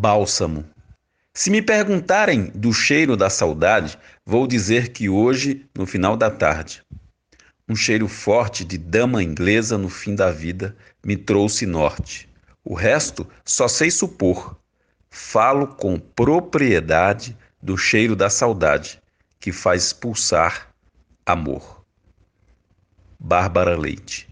Bálsamo. Se me perguntarem do cheiro da saudade, vou dizer que hoje, no final da tarde, um cheiro forte de dama inglesa no fim da vida me trouxe norte. O resto só sei supor. Falo com propriedade do cheiro da saudade, que faz pulsar amor. Bárbara Leite